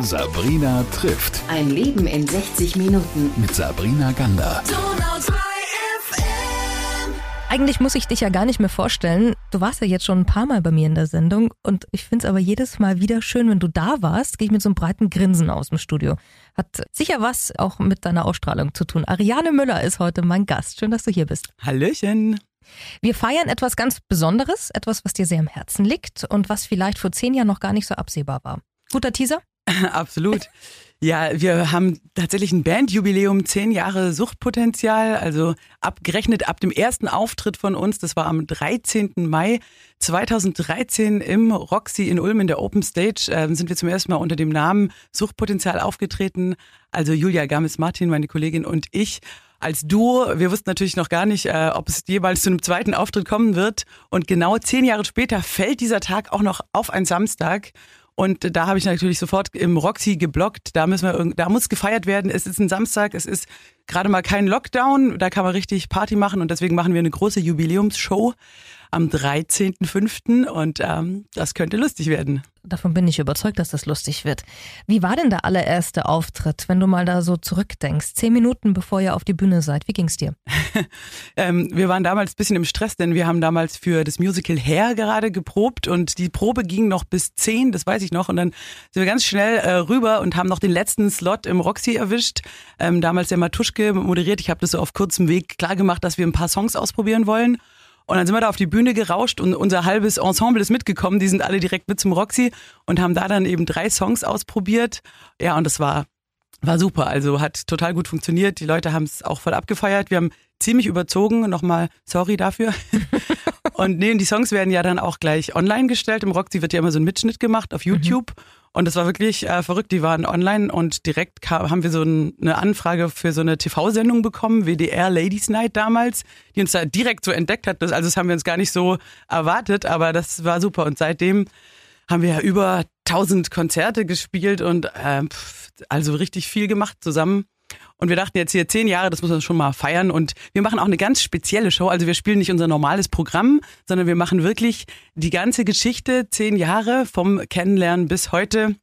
Sabrina trifft. Ein Leben in 60 Minuten. Mit Sabrina Gander. Eigentlich muss ich dich ja gar nicht mehr vorstellen. Du warst ja jetzt schon ein paar Mal bei mir in der Sendung und ich finde es aber jedes Mal wieder schön, wenn du da warst, gehe ich mit so einem breiten Grinsen aus dem Studio. Hat sicher was auch mit deiner Ausstrahlung zu tun. Ariane Müller ist heute mein Gast. Schön, dass du hier bist. Hallöchen. Wir feiern etwas ganz Besonderes, etwas, was dir sehr am Herzen liegt und was vielleicht vor zehn Jahren noch gar nicht so absehbar war. Guter Teaser? Absolut. Ja, wir haben tatsächlich ein Bandjubiläum, zehn Jahre Suchtpotenzial, also abgerechnet ab dem ersten Auftritt von uns, das war am 13. Mai 2013 im Roxy in Ulm in der Open Stage, äh, sind wir zum ersten Mal unter dem Namen Suchtpotenzial aufgetreten. Also Julia Games-Martin, meine Kollegin und ich als Duo. Wir wussten natürlich noch gar nicht, äh, ob es jeweils zu einem zweiten Auftritt kommen wird. Und genau zehn Jahre später fällt dieser Tag auch noch auf einen Samstag. Und da habe ich natürlich sofort im Roxy geblockt. Da müssen wir, da muss gefeiert werden. Es ist ein Samstag, es ist gerade mal kein Lockdown. Da kann man richtig Party machen und deswegen machen wir eine große Jubiläumsshow am 13.05. und ähm, das könnte lustig werden. Davon bin ich überzeugt, dass das lustig wird. Wie war denn der allererste Auftritt, wenn du mal da so zurückdenkst? Zehn Minuten bevor ihr auf die Bühne seid. Wie ging's dir? ähm, wir waren damals ein bisschen im Stress, denn wir haben damals für das Musical Hair gerade geprobt und die Probe ging noch bis zehn, das weiß ich noch. Und dann sind wir ganz schnell äh, rüber und haben noch den letzten Slot im Roxy erwischt. Ähm, damals der Matuschke moderiert. Ich habe das so auf kurzem Weg klar gemacht, dass wir ein paar Songs ausprobieren wollen. Und dann sind wir da auf die Bühne gerauscht und unser halbes Ensemble ist mitgekommen. Die sind alle direkt mit zum Roxy und haben da dann eben drei Songs ausprobiert. Ja, und das war, war super. Also hat total gut funktioniert. Die Leute haben es auch voll abgefeiert. Wir haben ziemlich überzogen. Nochmal sorry dafür. und nee, die Songs werden ja dann auch gleich online gestellt. Im Roxy wird ja immer so ein Mitschnitt gemacht auf YouTube. Mhm. Und das war wirklich äh, verrückt. Die waren online und direkt kam, haben wir so ein, eine Anfrage für so eine TV-Sendung bekommen, WDR Ladies Night damals, die uns da direkt so entdeckt hat. Also das haben wir uns gar nicht so erwartet, aber das war super. Und seitdem haben wir ja über 1000 Konzerte gespielt und äh, also richtig viel gemacht zusammen. Und wir dachten jetzt hier zehn Jahre, das muss man schon mal feiern. Und wir machen auch eine ganz spezielle Show. Also wir spielen nicht unser normales Programm, sondern wir machen wirklich die ganze Geschichte, zehn Jahre vom Kennenlernen bis heute,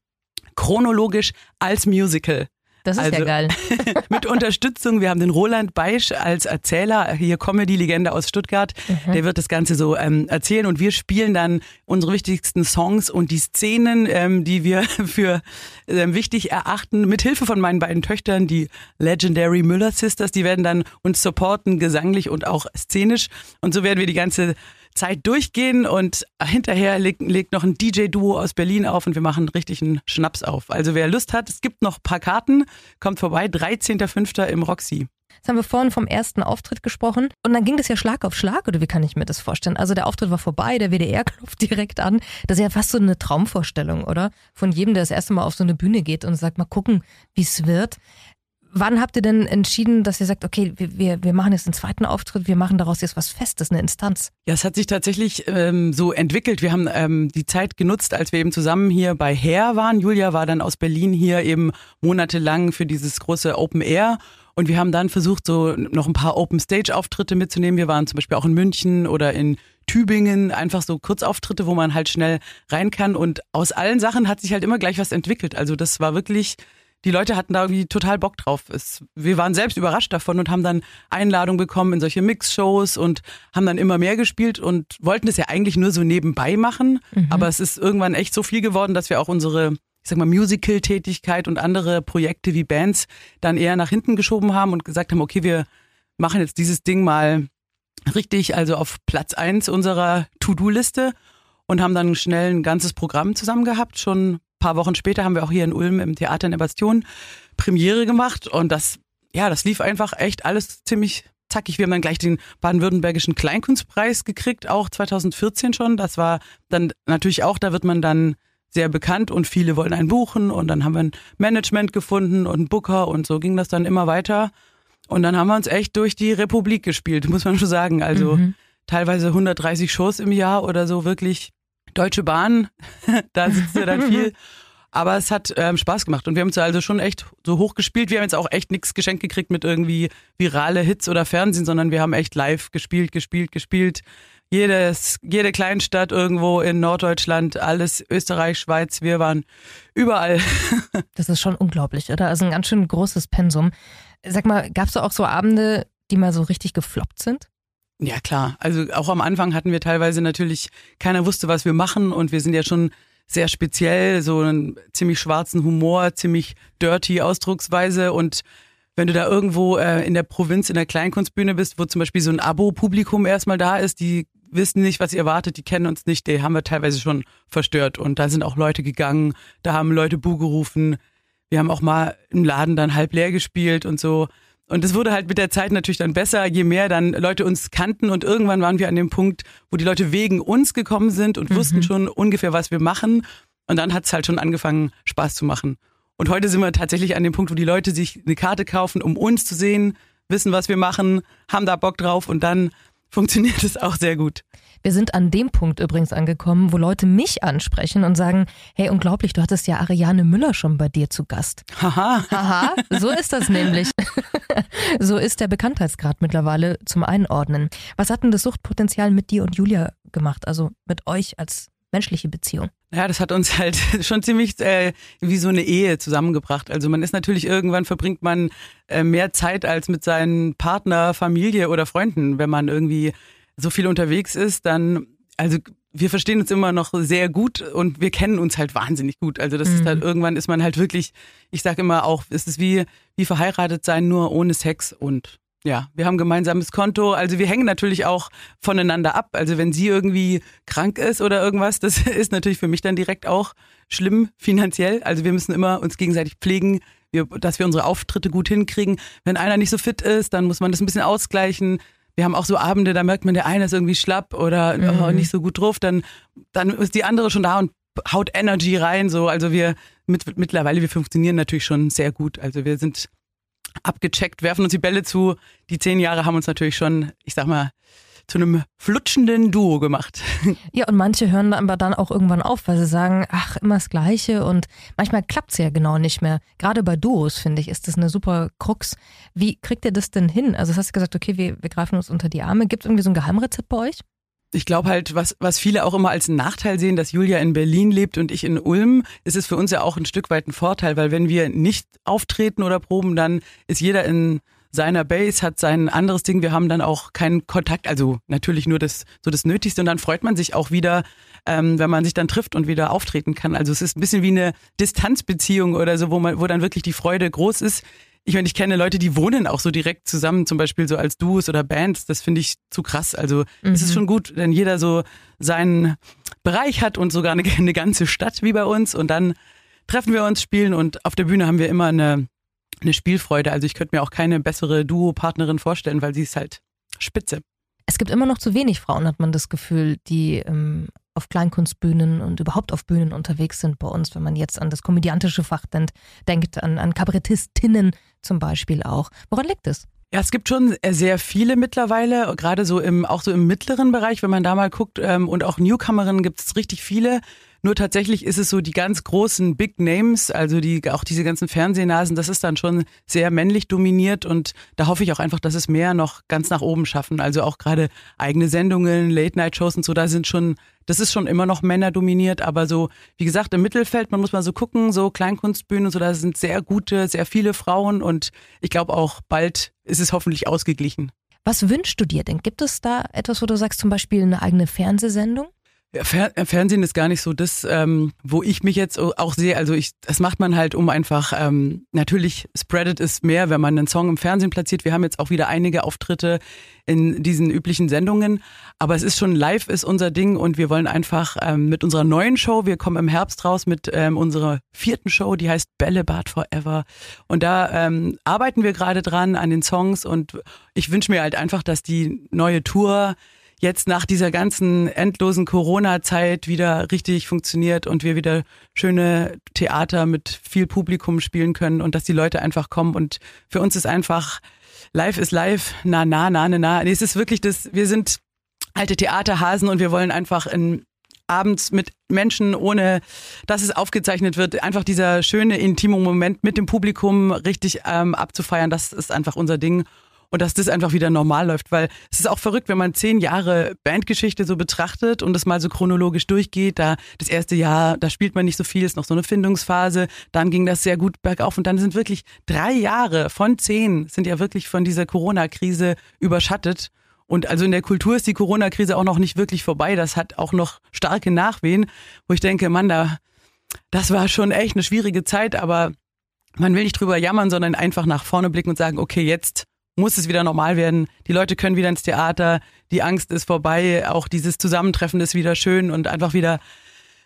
chronologisch als Musical. Das ist also, ja geil. mit Unterstützung. Wir haben den Roland Beisch als Erzähler, hier Comedy-Legende aus Stuttgart. Mhm. Der wird das Ganze so ähm, erzählen und wir spielen dann unsere wichtigsten Songs und die Szenen, ähm, die wir für ähm, wichtig erachten, mit Hilfe von meinen beiden Töchtern, die Legendary Müller Sisters. Die werden dann uns supporten, gesanglich und auch szenisch. Und so werden wir die ganze Zeit durchgehen und hinterher legt, legt noch ein DJ-Duo aus Berlin auf und wir machen richtig einen Schnaps auf. Also wer Lust hat, es gibt noch ein paar Karten, kommt vorbei, 13.05. im Roxy. Jetzt haben wir vorhin vom ersten Auftritt gesprochen und dann ging das ja Schlag auf Schlag oder wie kann ich mir das vorstellen? Also der Auftritt war vorbei, der WDR klopft direkt an. Das ist ja fast so eine Traumvorstellung, oder? Von jedem, der das erste Mal auf so eine Bühne geht und sagt, mal gucken, wie es wird. Wann habt ihr denn entschieden, dass ihr sagt, okay, wir, wir machen jetzt einen zweiten Auftritt, wir machen daraus jetzt was Festes, eine Instanz? Ja, es hat sich tatsächlich ähm, so entwickelt. Wir haben ähm, die Zeit genutzt, als wir eben zusammen hier bei Hair waren. Julia war dann aus Berlin hier eben monatelang für dieses große Open Air. Und wir haben dann versucht, so noch ein paar Open Stage Auftritte mitzunehmen. Wir waren zum Beispiel auch in München oder in Tübingen, einfach so Kurzauftritte, wo man halt schnell rein kann. Und aus allen Sachen hat sich halt immer gleich was entwickelt. Also das war wirklich die Leute hatten da irgendwie total Bock drauf. Es, wir waren selbst überrascht davon und haben dann Einladungen bekommen in solche Mix-Shows und haben dann immer mehr gespielt und wollten es ja eigentlich nur so nebenbei machen. Mhm. Aber es ist irgendwann echt so viel geworden, dass wir auch unsere ich sag mal, Musical-Tätigkeit und andere Projekte wie Bands dann eher nach hinten geschoben haben und gesagt haben, okay, wir machen jetzt dieses Ding mal richtig, also auf Platz eins unserer To-Do-Liste und haben dann schnell ein ganzes Programm zusammen gehabt, schon paar Wochen später haben wir auch hier in Ulm im Theater in der Bastion Premiere gemacht und das, ja, das lief einfach echt alles ziemlich zackig. Wir haben dann gleich den baden-württembergischen Kleinkunstpreis gekriegt, auch 2014 schon. Das war dann natürlich auch, da wird man dann sehr bekannt und viele wollen einen buchen und dann haben wir ein Management gefunden und einen Booker und so ging das dann immer weiter. Und dann haben wir uns echt durch die Republik gespielt, muss man schon sagen. Also mhm. teilweise 130 Shows im Jahr oder so wirklich Deutsche Bahn, da sitzt ja dann viel. Aber es hat ähm, Spaß gemacht und wir haben es also schon echt so hoch gespielt. Wir haben jetzt auch echt nichts geschenkt gekriegt mit irgendwie virale Hits oder Fernsehen, sondern wir haben echt live gespielt, gespielt, gespielt. jedes, jede Kleinstadt irgendwo in Norddeutschland, alles Österreich, Schweiz, wir waren überall. Das ist schon unglaublich, oder? Also ein ganz schön großes Pensum. Sag mal, gab es auch so Abende, die mal so richtig gefloppt sind? Ja, klar. Also auch am Anfang hatten wir teilweise natürlich, keiner wusste, was wir machen und wir sind ja schon sehr speziell, so einen ziemlich schwarzen Humor, ziemlich dirty Ausdrucksweise und wenn du da irgendwo äh, in der Provinz in der Kleinkunstbühne bist, wo zum Beispiel so ein Abo-Publikum erstmal da ist, die wissen nicht, was ihr erwartet, die kennen uns nicht, die haben wir teilweise schon verstört und da sind auch Leute gegangen, da haben Leute Bu gerufen, wir haben auch mal im Laden dann halb leer gespielt und so. Und es wurde halt mit der Zeit natürlich dann besser, je mehr dann Leute uns kannten und irgendwann waren wir an dem Punkt, wo die Leute wegen uns gekommen sind und mhm. wussten schon ungefähr, was wir machen. Und dann hat es halt schon angefangen, Spaß zu machen. Und heute sind wir tatsächlich an dem Punkt, wo die Leute sich eine Karte kaufen, um uns zu sehen, wissen, was wir machen, haben da Bock drauf und dann funktioniert es auch sehr gut. Wir sind an dem Punkt übrigens angekommen, wo Leute mich ansprechen und sagen, hey, unglaublich, du hattest ja Ariane Müller schon bei dir zu Gast. Haha. Haha, so ist das nämlich. so ist der Bekanntheitsgrad mittlerweile zum Einordnen. Was hat denn das Suchtpotenzial mit dir und Julia gemacht, also mit euch als menschliche Beziehung? Ja, das hat uns halt schon ziemlich äh, wie so eine Ehe zusammengebracht. Also man ist natürlich irgendwann verbringt man äh, mehr Zeit als mit seinen Partner, Familie oder Freunden, wenn man irgendwie so viel unterwegs ist, dann also wir verstehen uns immer noch sehr gut und wir kennen uns halt wahnsinnig gut. Also das mhm. ist halt irgendwann ist man halt wirklich, ich sage immer auch, ist es wie wie verheiratet sein nur ohne Sex und ja, wir haben gemeinsames Konto. Also wir hängen natürlich auch voneinander ab. Also wenn sie irgendwie krank ist oder irgendwas, das ist natürlich für mich dann direkt auch schlimm finanziell. Also wir müssen immer uns gegenseitig pflegen, wir, dass wir unsere Auftritte gut hinkriegen. Wenn einer nicht so fit ist, dann muss man das ein bisschen ausgleichen. Wir haben auch so Abende, da merkt man, der eine ist irgendwie schlapp oder mhm. oh, nicht so gut drauf, dann, dann ist die andere schon da und haut Energy rein. So, also wir mit, mittlerweile, wir funktionieren natürlich schon sehr gut. Also wir sind abgecheckt, werfen uns die Bälle zu. Die zehn Jahre haben uns natürlich schon, ich sag mal, zu einem flutschenden Duo gemacht. Ja, und manche hören aber dann auch irgendwann auf, weil sie sagen, ach, immer das Gleiche und manchmal klappt es ja genau nicht mehr. Gerade bei Duos, finde ich, ist das eine super Krux. Wie kriegt ihr das denn hin? Also, du hast gesagt, okay, wir, wir greifen uns unter die Arme. Gibt es irgendwie so ein Geheimrezept bei euch? ich glaube halt, was, was viele auch immer als Nachteil sehen, dass Julia in Berlin lebt und ich in Ulm, ist es für uns ja auch ein Stück weit ein Vorteil, weil wenn wir nicht auftreten oder proben, dann ist jeder in seiner Base, hat sein anderes Ding. Wir haben dann auch keinen Kontakt, also natürlich nur das so das Nötigste und dann freut man sich auch wieder, ähm, wenn man sich dann trifft und wieder auftreten kann. Also es ist ein bisschen wie eine Distanzbeziehung oder so, wo man, wo dann wirklich die Freude groß ist ich meine, ich kenne Leute, die wohnen auch so direkt zusammen, zum Beispiel so als Duos oder Bands. Das finde ich zu krass. Also mhm. es ist mhm. schon gut, wenn jeder so seinen Bereich hat und sogar eine, eine ganze Stadt wie bei uns. Und dann treffen wir uns, spielen und auf der Bühne haben wir immer eine, eine Spielfreude. Also ich könnte mir auch keine bessere Duo-Partnerin vorstellen, weil sie ist halt spitze. Es gibt immer noch zu wenig Frauen, hat man das Gefühl, die ähm, auf Kleinkunstbühnen und überhaupt auf Bühnen unterwegs sind bei uns, wenn man jetzt an das komödiantische Fach denkt, denkt an, an Kabarettistinnen zum Beispiel auch. Woran liegt es? Ja, es gibt schon sehr viele mittlerweile, gerade so im, auch so im mittleren Bereich, wenn man da mal guckt, ähm, und auch Newcomerinnen gibt es richtig viele. Nur tatsächlich ist es so, die ganz großen Big Names, also die, auch diese ganzen Fernsehnasen, das ist dann schon sehr männlich dominiert und da hoffe ich auch einfach, dass es mehr noch ganz nach oben schaffen. Also auch gerade eigene Sendungen, Late-Night-Shows und so, da sind schon, das ist schon immer noch Männer dominiert, aber so, wie gesagt, im Mittelfeld, man muss mal so gucken, so Kleinkunstbühnen und so, da sind sehr gute, sehr viele Frauen und ich glaube auch bald ist es hoffentlich ausgeglichen. Was wünschst du dir denn? Gibt es da etwas, wo du sagst, zum Beispiel eine eigene Fernsehsendung? Fer äh, Fernsehen ist gar nicht so das, ähm, wo ich mich jetzt auch sehe. Also ich, das macht man halt, um einfach, ähm, natürlich spreadet es mehr, wenn man einen Song im Fernsehen platziert. Wir haben jetzt auch wieder einige Auftritte in diesen üblichen Sendungen. Aber es ist schon live ist unser Ding und wir wollen einfach ähm, mit unserer neuen Show, wir kommen im Herbst raus mit ähm, unserer vierten Show, die heißt Bällebad Forever. Und da ähm, arbeiten wir gerade dran an den Songs und ich wünsche mir halt einfach, dass die neue Tour jetzt nach dieser ganzen endlosen Corona-Zeit wieder richtig funktioniert und wir wieder schöne Theater mit viel Publikum spielen können und dass die Leute einfach kommen. Und für uns ist einfach live ist live, na, na, na, na, na. Nee, es ist wirklich das, wir sind alte Theaterhasen und wir wollen einfach in abends mit Menschen, ohne dass es aufgezeichnet wird, einfach dieser schöne intime Moment mit dem Publikum richtig ähm, abzufeiern, das ist einfach unser Ding. Und dass das einfach wieder normal läuft, weil es ist auch verrückt, wenn man zehn Jahre Bandgeschichte so betrachtet und das mal so chronologisch durchgeht. Da das erste Jahr, da spielt man nicht so viel, ist noch so eine Findungsphase. Dann ging das sehr gut bergauf und dann sind wirklich drei Jahre von zehn sind ja wirklich von dieser Corona-Krise überschattet. Und also in der Kultur ist die Corona-Krise auch noch nicht wirklich vorbei. Das hat auch noch starke Nachwehen, wo ich denke, Mann, da, das war schon echt eine schwierige Zeit, aber man will nicht drüber jammern, sondern einfach nach vorne blicken und sagen, okay, jetzt muss es wieder normal werden. Die Leute können wieder ins Theater, die Angst ist vorbei, auch dieses Zusammentreffen ist wieder schön und einfach wieder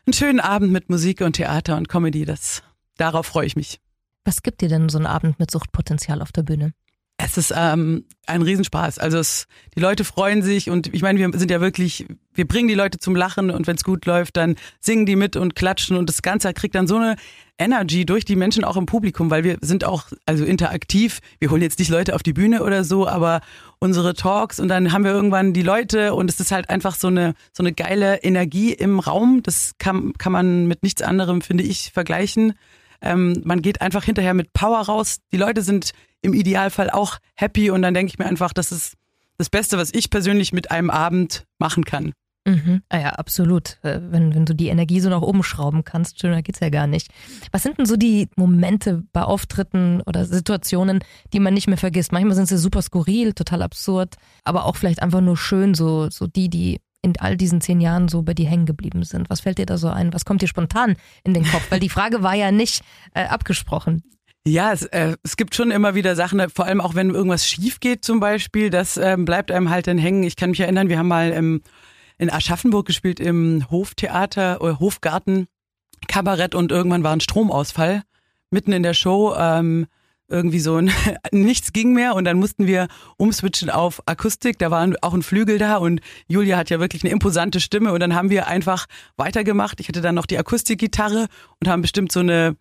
einen schönen Abend mit Musik und Theater und Comedy. Das, darauf freue ich mich. Was gibt dir denn so ein Abend mit Suchtpotenzial auf der Bühne? Es ist ähm, ein Riesenspaß. Also es, die Leute freuen sich und ich meine, wir sind ja wirklich, wir bringen die Leute zum Lachen und wenn es gut läuft, dann singen die mit und klatschen und das Ganze kriegt dann so eine Energy durch die Menschen auch im Publikum, weil wir sind auch also interaktiv. Wir holen jetzt nicht Leute auf die Bühne oder so, aber unsere Talks und dann haben wir irgendwann die Leute und es ist halt einfach so eine so eine geile Energie im Raum. Das kann kann man mit nichts anderem finde ich vergleichen. Ähm, man geht einfach hinterher mit Power raus. Die Leute sind im Idealfall auch happy und dann denke ich mir einfach, das ist das Beste, was ich persönlich mit einem Abend machen kann. Mhm. Ah ja, absolut. Äh, wenn, wenn du die Energie so nach oben schrauben kannst, schöner geht's ja gar nicht. Was sind denn so die Momente bei Auftritten oder Situationen, die man nicht mehr vergisst? Manchmal sind sie super skurril, total absurd, aber auch vielleicht einfach nur schön, so, so die, die in all diesen zehn Jahren so bei dir hängen geblieben sind? Was fällt dir da so ein? Was kommt dir spontan in den Kopf? Weil die Frage war ja nicht äh, abgesprochen. Ja, es, äh, es gibt schon immer wieder Sachen, vor allem auch wenn irgendwas schief geht zum Beispiel, das ähm, bleibt einem halt dann hängen. Ich kann mich erinnern, wir haben mal im, in Aschaffenburg gespielt im Hoftheater oder Hofgarten Kabarett und irgendwann war ein Stromausfall mitten in der Show. Ähm, irgendwie so ein, nichts ging mehr und dann mussten wir umswitchen auf Akustik. Da war auch ein Flügel da und Julia hat ja wirklich eine imposante Stimme und dann haben wir einfach weitergemacht. Ich hatte dann noch die Akustikgitarre und haben bestimmt so eine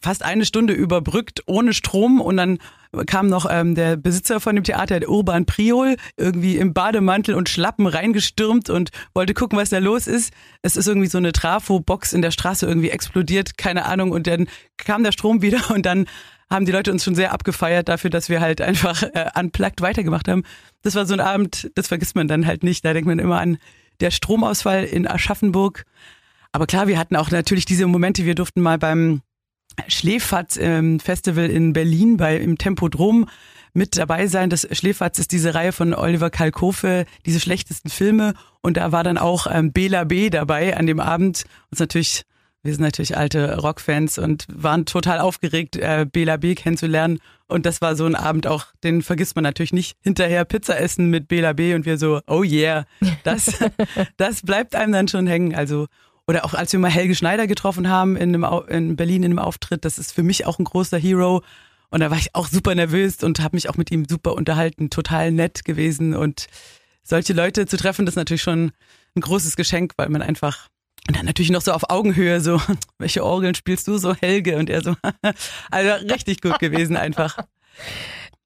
fast eine Stunde überbrückt ohne Strom und dann kam noch ähm, der Besitzer von dem Theater, der Urban Priol, irgendwie im Bademantel und Schlappen reingestürmt und wollte gucken, was da los ist. Es ist irgendwie so eine Trafo-Box in der Straße irgendwie explodiert, keine Ahnung. Und dann kam der Strom wieder und dann haben die Leute uns schon sehr abgefeiert dafür, dass wir halt einfach äh, unplugged weitergemacht haben. Das war so ein Abend, das vergisst man dann halt nicht. Da denkt man immer an der Stromausfall in Aschaffenburg. Aber klar, wir hatten auch natürlich diese Momente, wir durften mal beim Schläferz ähm, in Berlin bei im Tempodrom mit dabei sein. Das Schläferz ist diese Reihe von Oliver Kalkofe, diese schlechtesten Filme. Und da war dann auch ähm, Bela B dabei an dem Abend. Uns natürlich, wir sind natürlich alte Rockfans und waren total aufgeregt, äh, Bela B kennenzulernen. Und das war so ein Abend auch, den vergisst man natürlich nicht. Hinterher Pizza essen mit Bela B und wir so, oh yeah, das, das bleibt einem dann schon hängen. Also oder auch als wir mal Helge Schneider getroffen haben in, einem, in Berlin in einem Auftritt, das ist für mich auch ein großer Hero. Und da war ich auch super nervös und habe mich auch mit ihm super unterhalten, total nett gewesen. Und solche Leute zu treffen, das ist natürlich schon ein großes Geschenk, weil man einfach und dann natürlich noch so auf Augenhöhe so, welche Orgeln spielst du so, Helge? Und er so, also richtig gut gewesen einfach.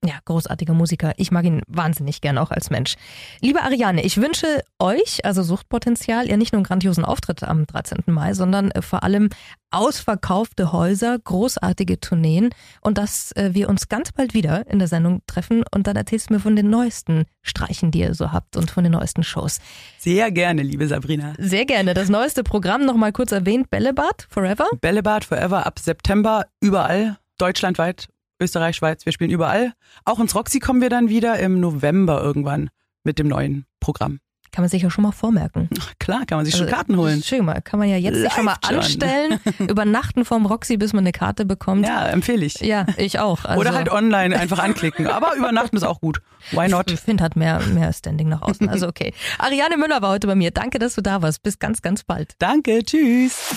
Ja, großartiger Musiker. Ich mag ihn wahnsinnig gern auch als Mensch. Liebe Ariane, ich wünsche euch, also Suchtpotenzial, ja nicht nur einen grandiosen Auftritt am 13. Mai, sondern äh, vor allem ausverkaufte Häuser, großartige Tourneen und dass äh, wir uns ganz bald wieder in der Sendung treffen und dann erzählst du mir von den neuesten Streichen, die ihr so habt und von den neuesten Shows. Sehr gerne, liebe Sabrina. Sehr gerne. Das neueste Programm nochmal kurz erwähnt, Bällebad Forever. Bällebad Forever ab September überall, deutschlandweit Österreich, Schweiz, wir spielen überall. Auch ins Roxy kommen wir dann wieder im November irgendwann mit dem neuen Programm. Kann man sich ja schon mal vormerken. Ach, klar, kann man sich also, schon Karten holen. Schön mal, kann man ja jetzt sich schon mal anstellen, übernachten vorm Roxy, bis man eine Karte bekommt. Ja, empfehle ich. Ja, ich auch. Also Oder halt online einfach anklicken. Aber übernachten ist auch gut. Why not? Ich finde, hat mehr, mehr Standing nach außen. Also okay. Ariane Müller war heute bei mir. Danke, dass du da warst. Bis ganz, ganz bald. Danke, tschüss.